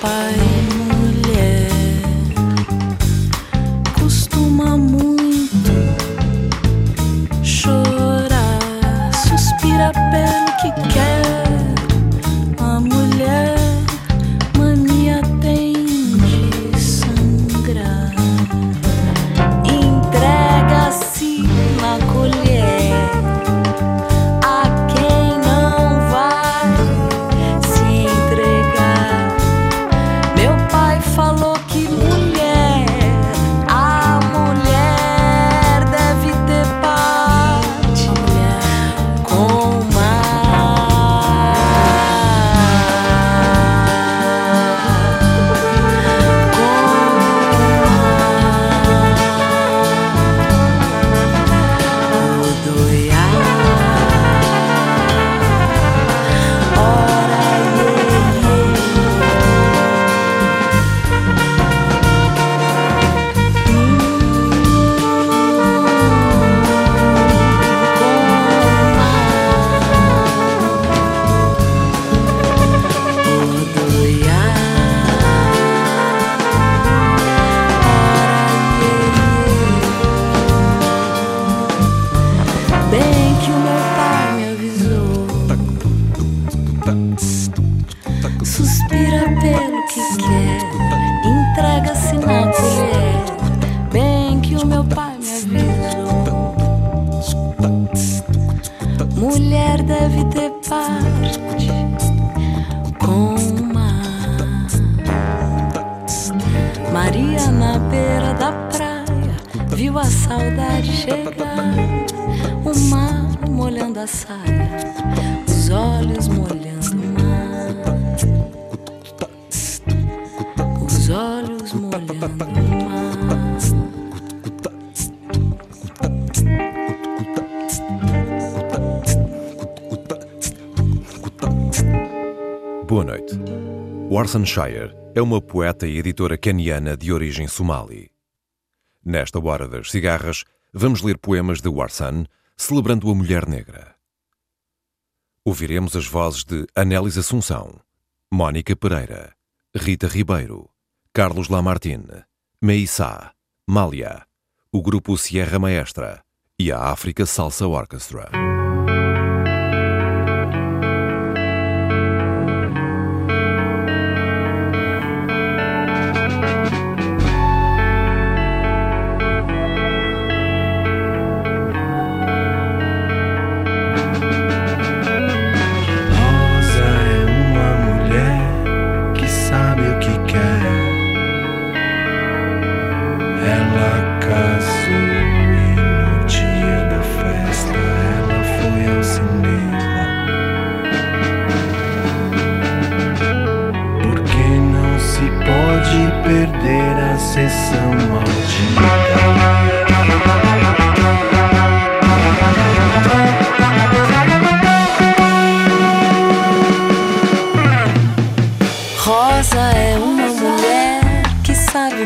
Bye. Chegar. O mar molhando a saia, os olhos molhando o mar. Os olhos molhando o mar. Boa noite. Warsan Shire é uma poeta e editora caniana de origem somali. Nesta hora das cigarras, vamos ler poemas de Warsan celebrando a mulher negra. Ouviremos as vozes de Anélis Assunção, Mónica Pereira, Rita Ribeiro, Carlos Lamartine, Meissá, Mália, o grupo Sierra Maestra e a África Salsa Orchestra.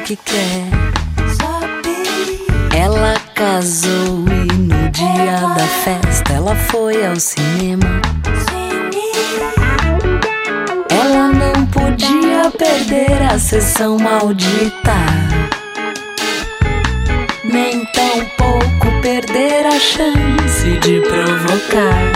Que quer. Ela casou e no dia da festa ela foi ao cinema. Ela não podia perder a sessão maldita. Nem tão pouco perder a chance de provocar.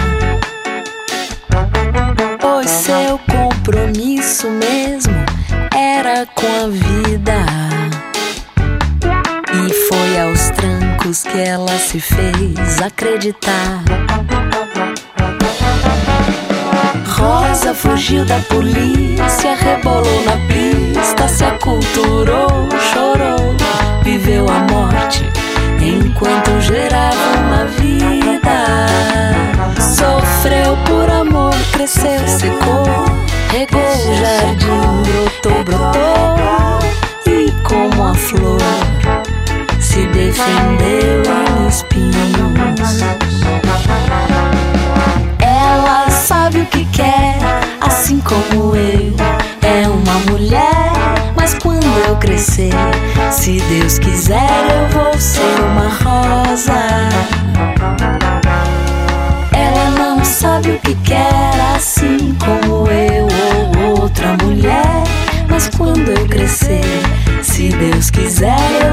Ela se fez acreditar. Rosa fugiu da polícia, rebolou na pista, se aculturou, chorou, viveu a morte enquanto gerava uma vida. Sofreu por amor, cresceu, secou, regou o jardim, brotou, brotou, e como a flor defendeu em espinhos. Ela sabe o que quer, assim como eu. É uma mulher, mas quando eu crescer, se Deus quiser, eu vou ser uma rosa. Ela não sabe o que quer, assim como eu ou outra mulher. Mas quando eu crescer, se Deus quiser, eu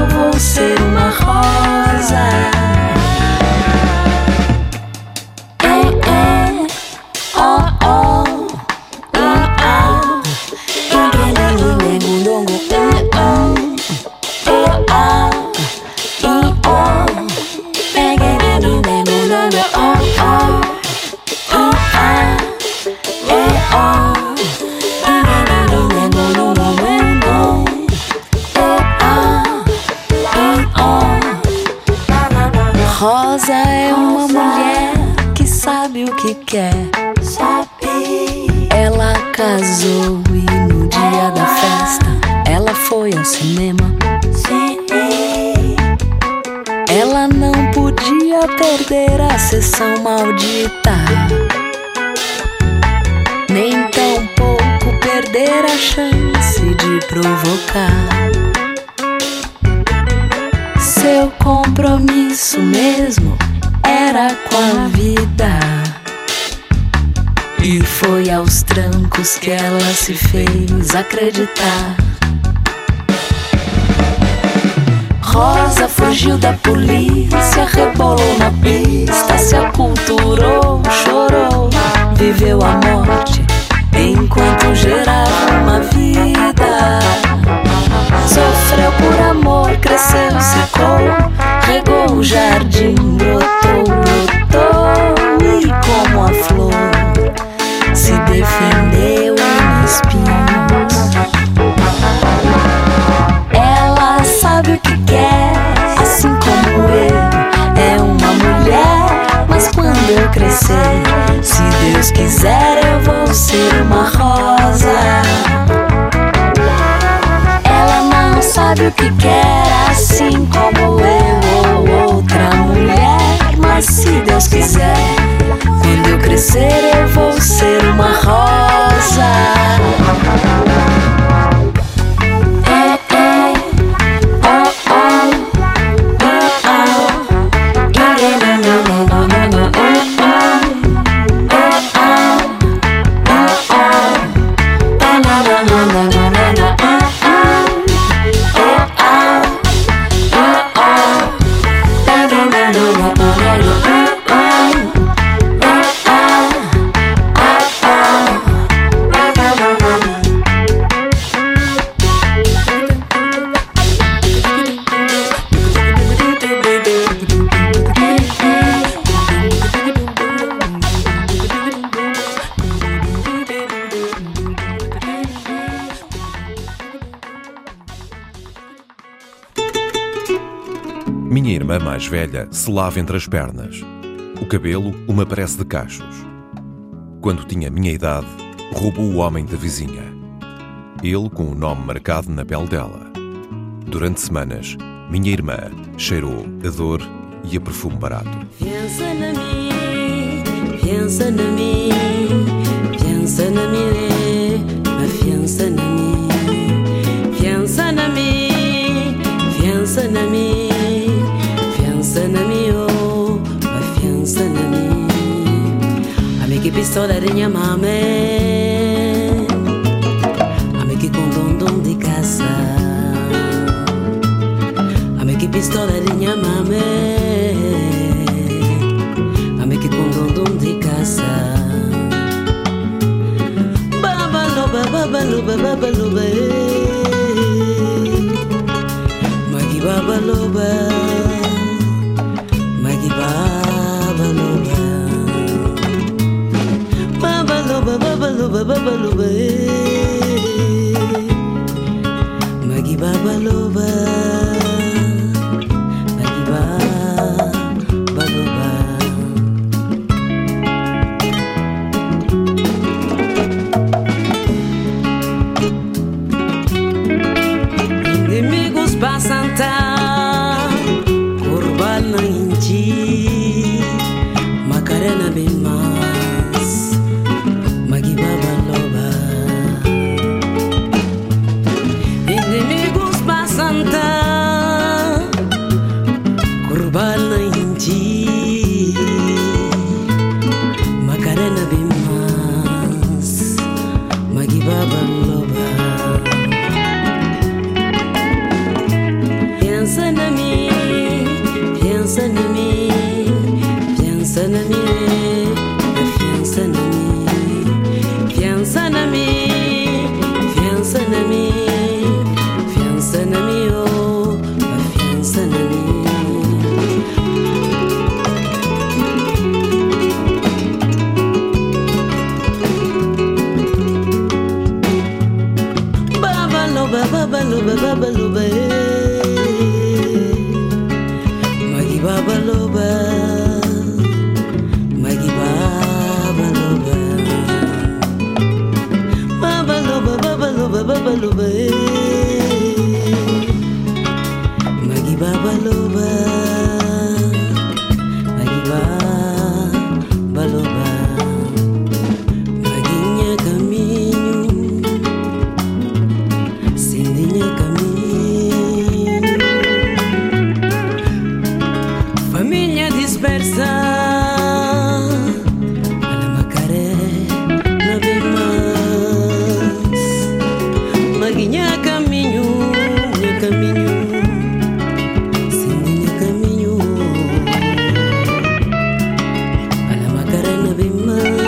acreditar. Rosa fugiu da polícia, rebolou na pista, velha se lava entre as pernas. O cabelo uma parece de cachos. Quando tinha minha idade, roubou o homem da vizinha. Ele com o nome marcado na pele dela. Durante semanas, minha irmã cheirou a dor e a perfume barato. Pensa na mim, pensa na mim, pensa na mim, pensa na mim. Pistola de Iki pistolerin yamame Ameki kondondon di casa Amé que pistola de Ameki pistolerin yamame Ameki kondondon di casa Baba loba baba loba baba loba Magi baba loba baloba babaloba magi babaloba be mine.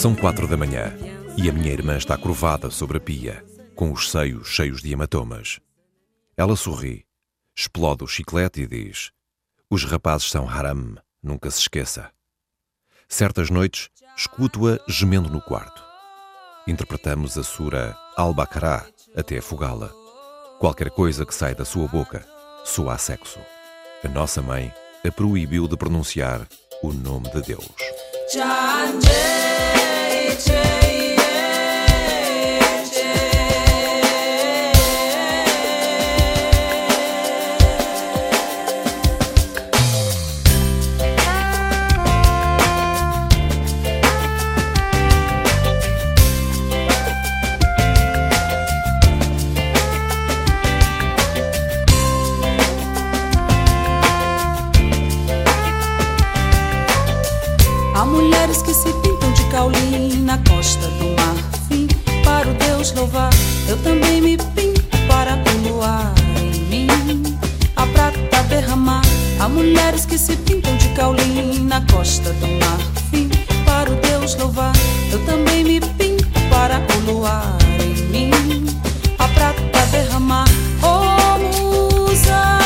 São quatro da manhã e a minha irmã está curvada sobre a pia, com os seios cheios de hematomas. Ela sorri, explode o chiclete e diz: Os rapazes são haram, nunca se esqueça. Certas noites, escuto-a gemendo no quarto. Interpretamos a sura Al-Baqará até afogá-la. Qualquer coisa que sai da sua boca soa a sexo. A nossa mãe a proibiu de pronunciar o nome de Deus. Para o Deus louvar. Eu também me pinto para o luar em mim a prata derramar. Há mulheres que se pintam de caulim na costa do marfim para o Deus louvar. Eu também me pinto para o luar em mim a prata derramar. Oh, musa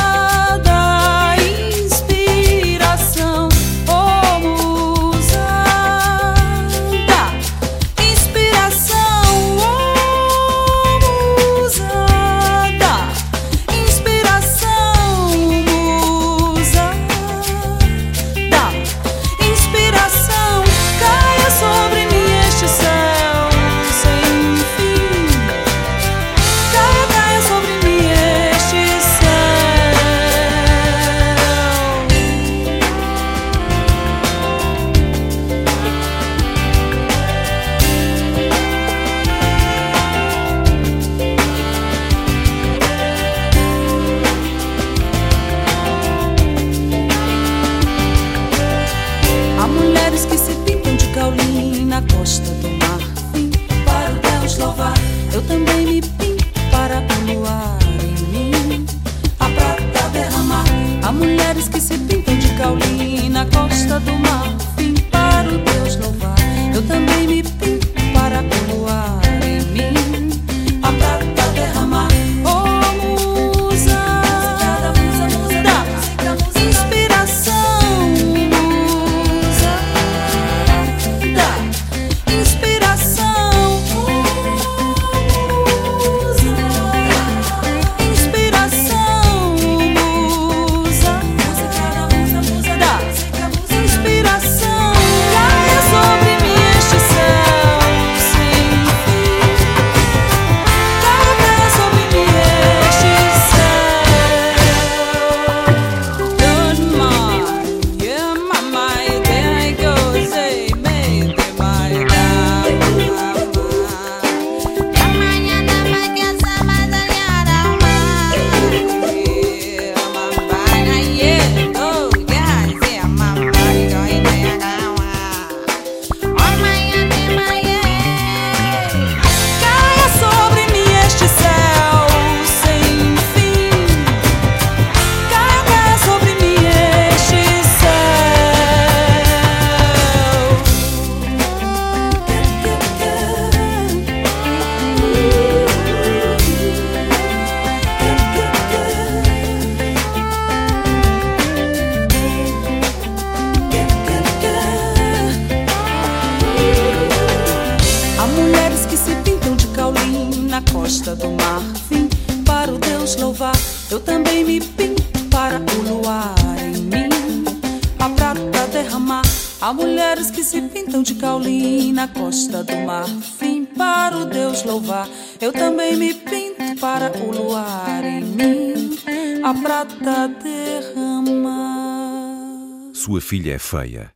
filha é feia.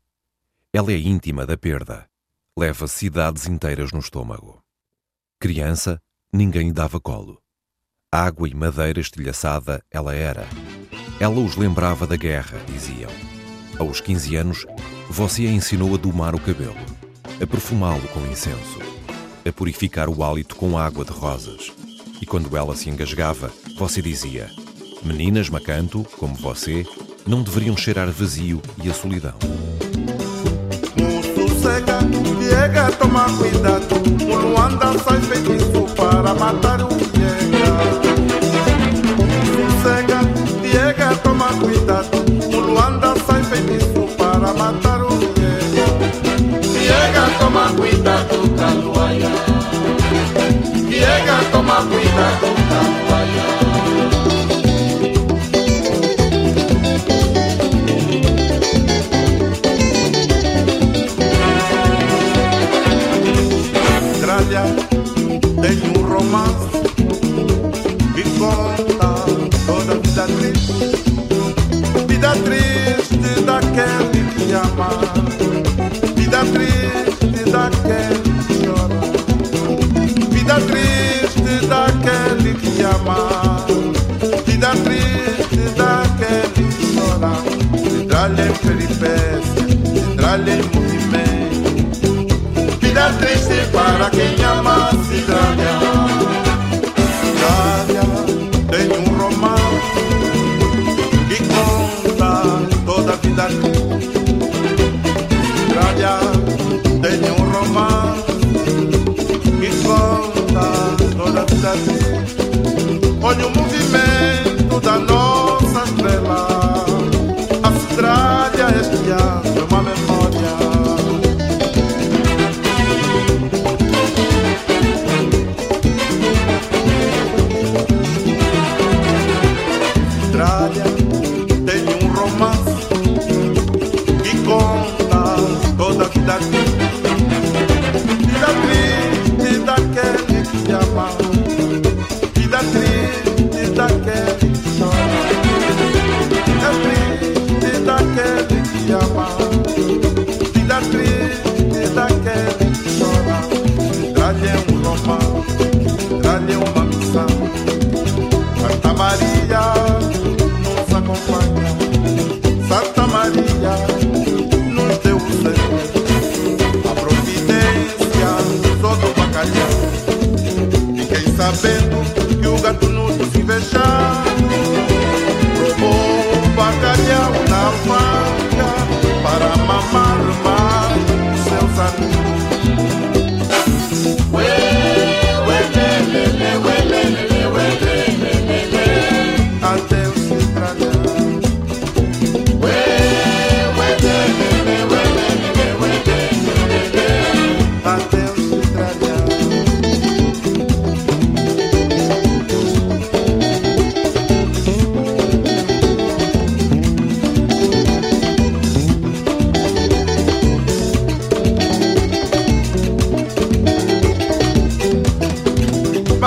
Ela é íntima da perda. Leva cidades inteiras no estômago. Criança, ninguém lhe dava colo. Água e madeira estilhaçada ela era. Ela os lembrava da guerra, diziam. Aos 15 anos, você a ensinou a domar o cabelo, a perfumá-lo com incenso, a purificar o hálito com água de rosas. E quando ela se engasgava, você dizia: Meninas macanto, como você, não deveriam cheirar vazio e a solidão. Toma cuidado. O Luanda sai feitiço para matar o. Sossega, piega, toma cuidado. O Luanda sai feitiço para matar o. Piega, toma cuidado, toma cuidado. Daquele que ama, vida triste daquele que chora, vida triste daquele que ama, vida triste daquele que chora, Austrália em peripécia, Austrália em movimento. Vida triste para quem ama a cidade. Radia tenía un román y solta toda la Ogni movimento da noite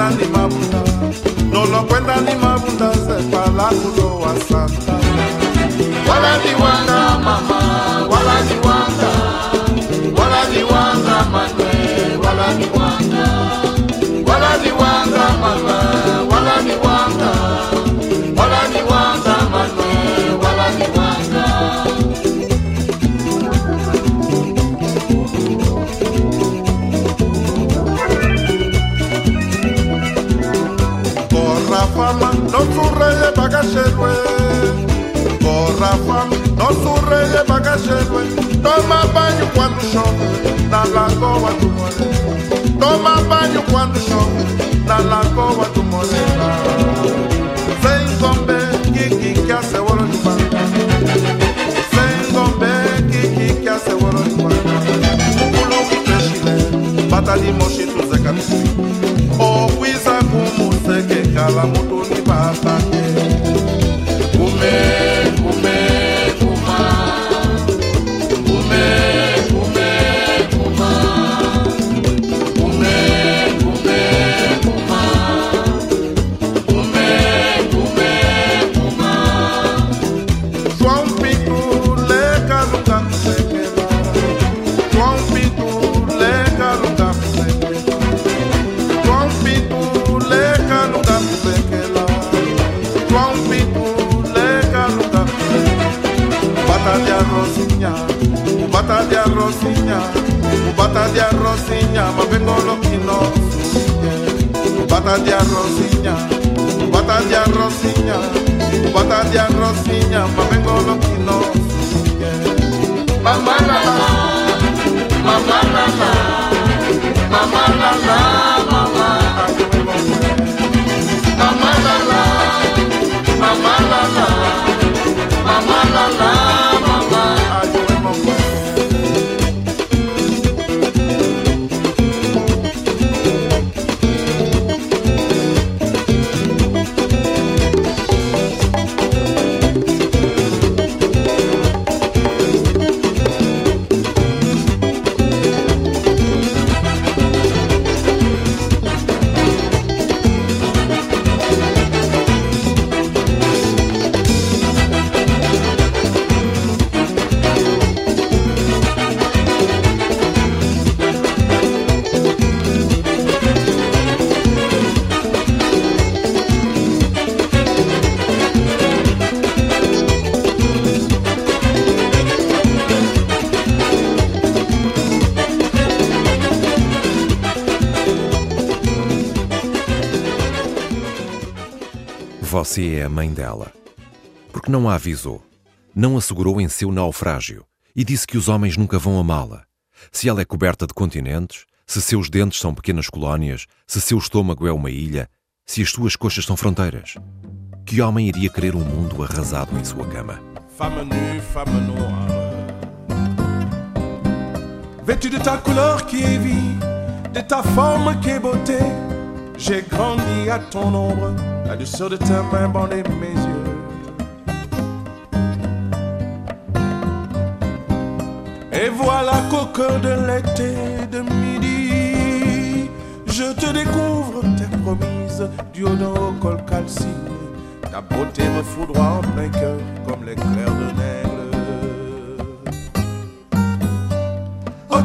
cuentan ni más no lo cuentan ni más abundancia, para la culoa santa. Mama, wala diwanda, wala diwanda manwe, wala. Nosso rei é bagageiro Toma banho quando chove Na lagoa do Morena. Toma banho quando chove Na lagoa do Morena. Sem gombe, kiki, que a seu ouro de banda Sem gombe, kiki, que a seu ouro de banda Pulo que peixe, bata de mochito, zé cabeça O oh, kuisa kumu, se que cala, mutu ni Você é a mãe dela. Porque não a avisou, não assegurou em seu naufrágio e disse que os homens nunca vão amá-la. Se ela é coberta de continentes, se seus dentes são pequenas colónias, se seu estômago é uma ilha, se as suas coxas são fronteiras. Que homem iria querer um mundo arrasado em sua cama? Femme nue, femme noire. De ta couleur qui est vie, de ta forme qui est beauté, j'ai grandi à ton ombre, la douceur de ta main bandait mes yeux. Et voilà qu'au cœur de l'été de midi, je te découvre, t'es promise, du haut d'un col. Ta beauté me foudroie en plein cœur comme l'éclair de la. Oh,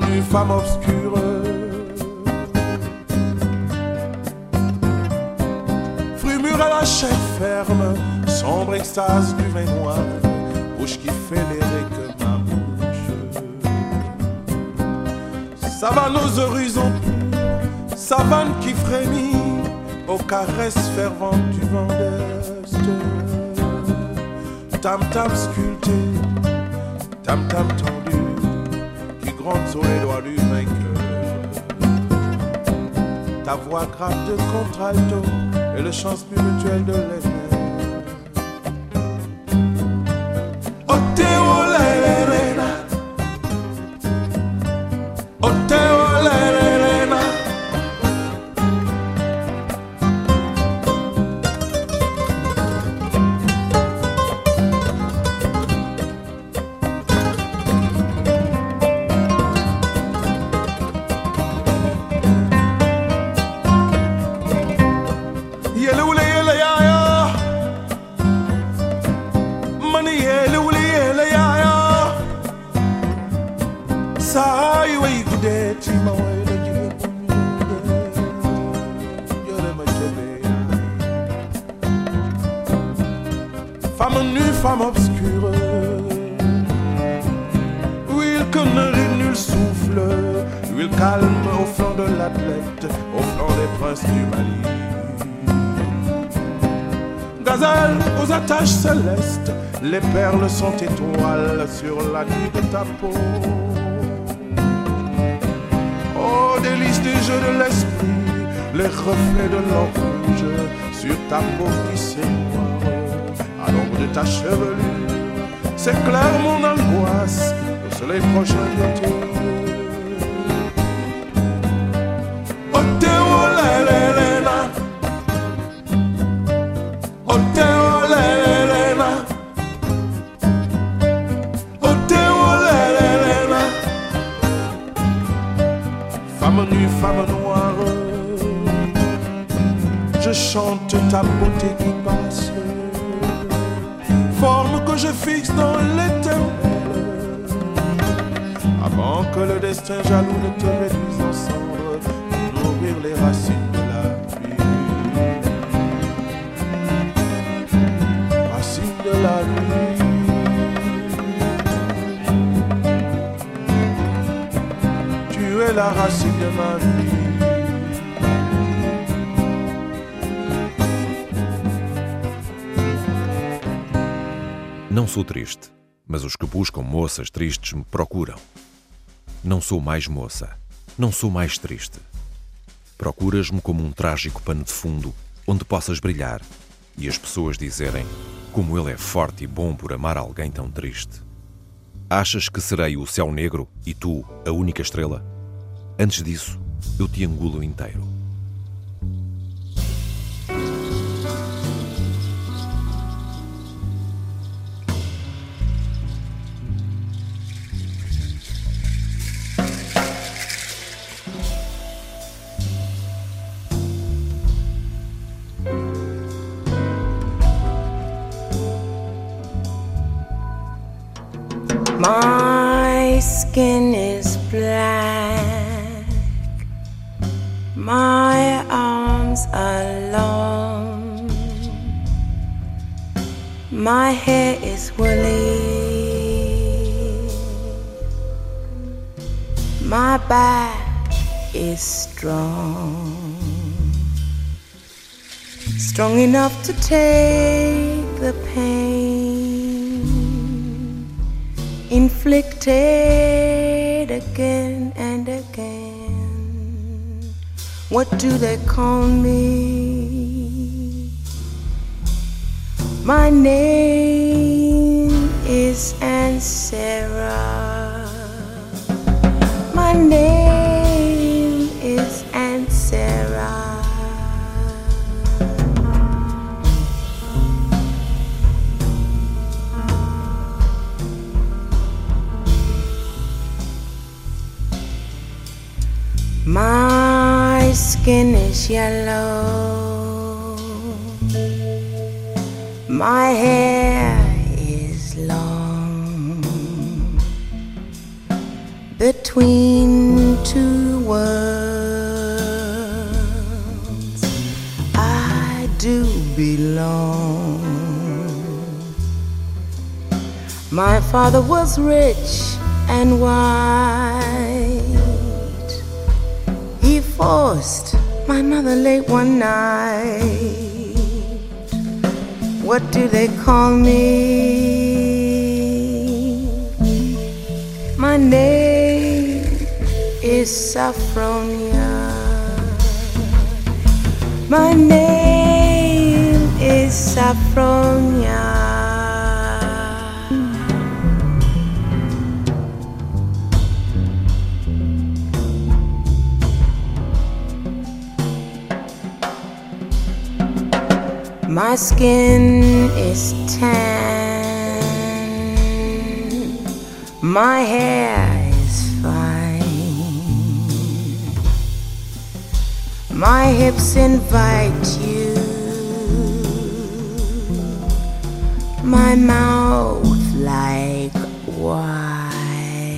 Femme femme obscure. Fruit mûr à la chair ferme, sombre extase du vin noir, bouche qui fait l'airer que ma bouche. Savane aux horizons savane qui frémit aux caresses ferventes du vent d'Est. Tam tam sculpté, tam tam tendu, gronde sur les doigts du vainqueur. Ta voix grave de contralto et le chant spirituel de l'éternel. Les perles sont étoiles sur la nuit de ta peau. Oh, délice du jeu de l'esprit, les reflets de l'or rouge sur ta peau qui s'éloigne à l'ombre de ta chevelure. C'est clair mon angoisse au soleil prochain d'été. Je chante ta beauté qui passe forme que je fixe dans l'éternel. Avant que le destin jaloux ne te réduise en cendres, nourrir les racines La racine de ma vie. Não sou triste, mas os que buscam moças tristes me procuram. Não sou mais moça, não sou mais triste. Procuras-me como um trágico pano de fundo onde possas brilhar e as pessoas dizerem como ele é forte e bom por amar alguém tão triste. Achas que serei o céu negro e tu a única estrela? Antes disso, eu te engulo inteiro. My skin is black. My arms are long. My hair is woolly. My back is strong. Strong enough to take the pain inflicted again. What do they call me? My name is Ansara. My name skin is yellow. My hair is long. Between two worlds, I do belong. My father was rich and white. Forced my mother late one night. What do they call me? My name is Saffronia. My name is Saffronia. My skin is tan. My hair is fine. My hips invite you. My mouth like wine.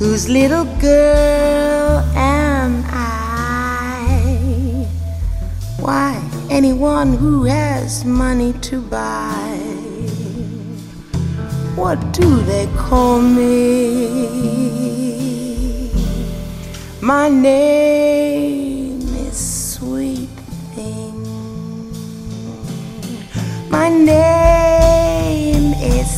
Whose little girl am I? Why, anyone who has money to buy What do they call me? My name is Sweet Thing. My name is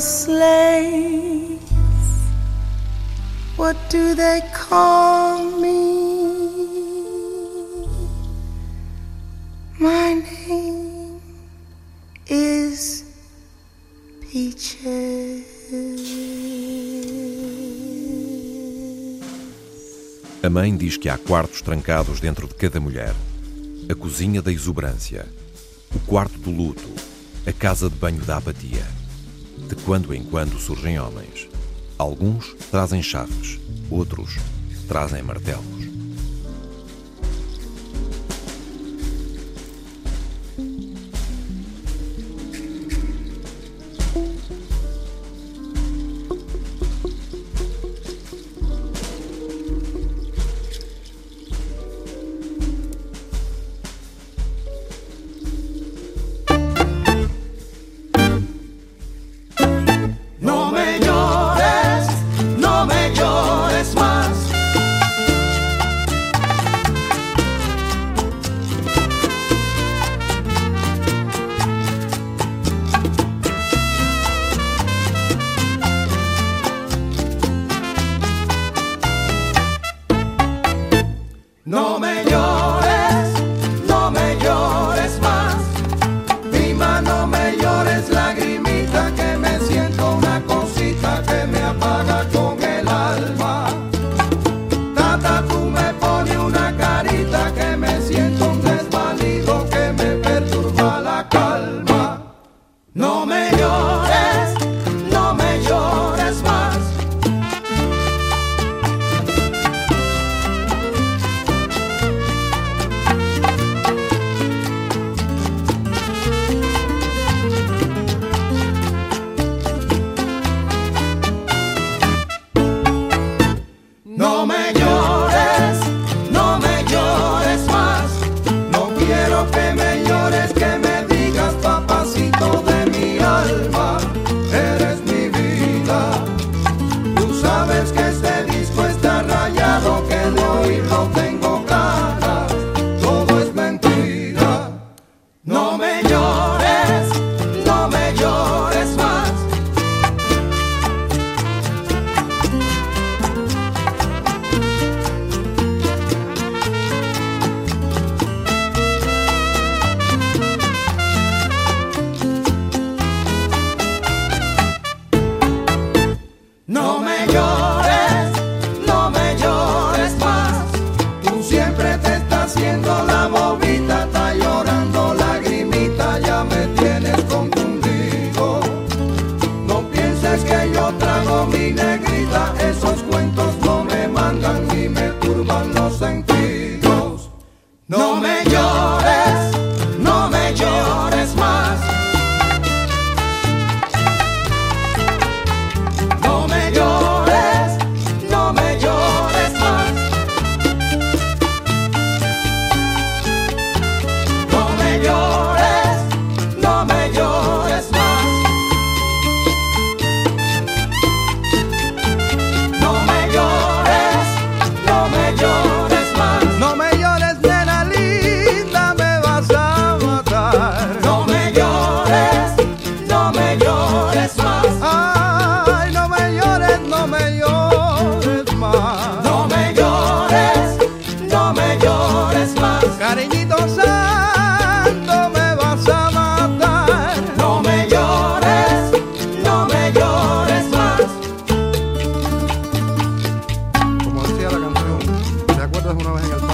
slaves. What do they call me? My name is Peaches. A mãe diz que há quartos trancados dentro de cada mulher. A cozinha da exuberância, o quarto do luto, a casa de banho da apatia. De quando em quando surgem homens. Alguns trazem chaves, outros trazem martelos. No me una vez en el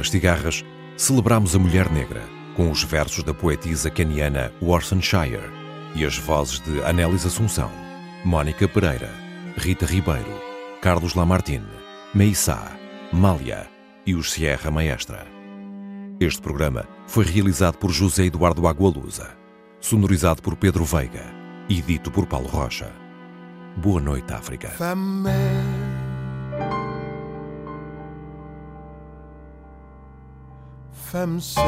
das cigarras, celebramos a mulher negra com os versos da poetisa caniana Worcestershire e as vozes de Anélis Assunção, Mónica Pereira, Rita Ribeiro, Carlos Lamartine, Meissá, Mália e os Sierra Maestra. Este programa foi realizado por José Eduardo Agualusa, sonorizado por Pedro Veiga e dito por Paulo Rocha. Boa noite, África. Femme sœur,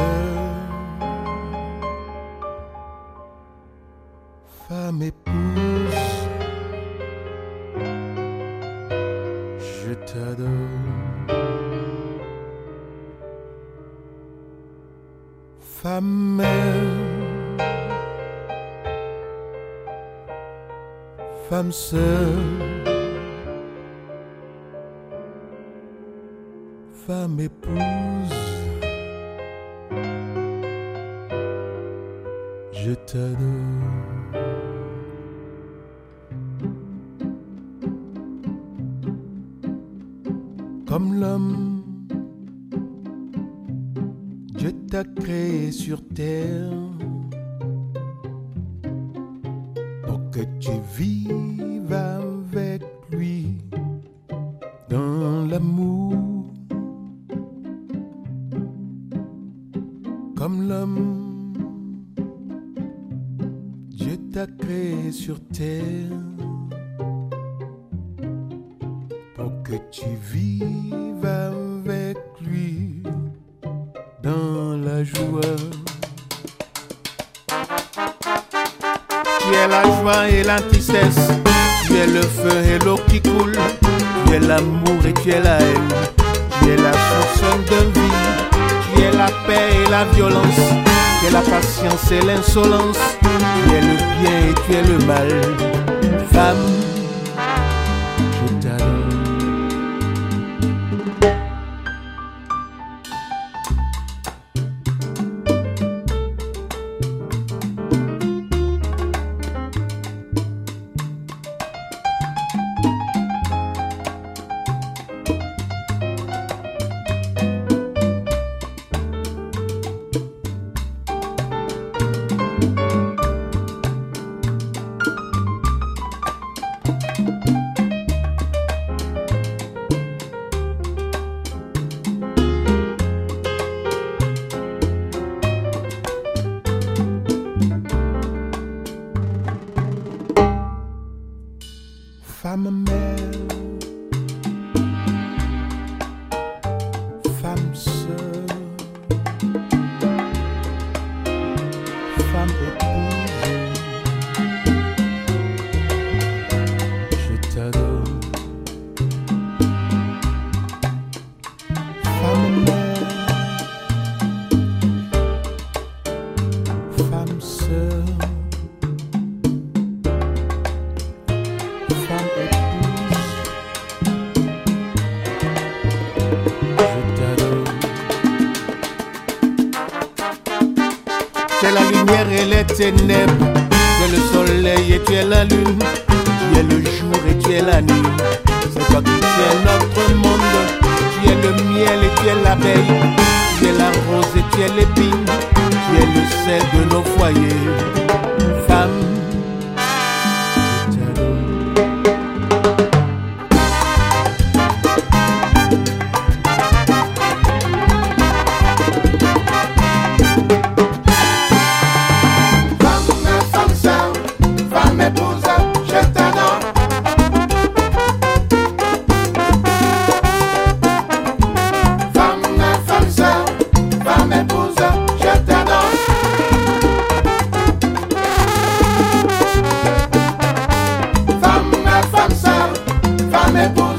femme épouse, je t'adore. Femme mère, femme sœur, femme épouse. Je t'adore. Comme l'homme, Dieu t'a créé sur terre pour que tu vives patience tu es le soleil et tu es la lune, tu es le jour et tu es la nuit. C'est toi qui tiens notre monde, tu es le miel et tu es l'abeille, tu es la rose et tu es l'épine, tu es le sel de nos foyers. Amebo.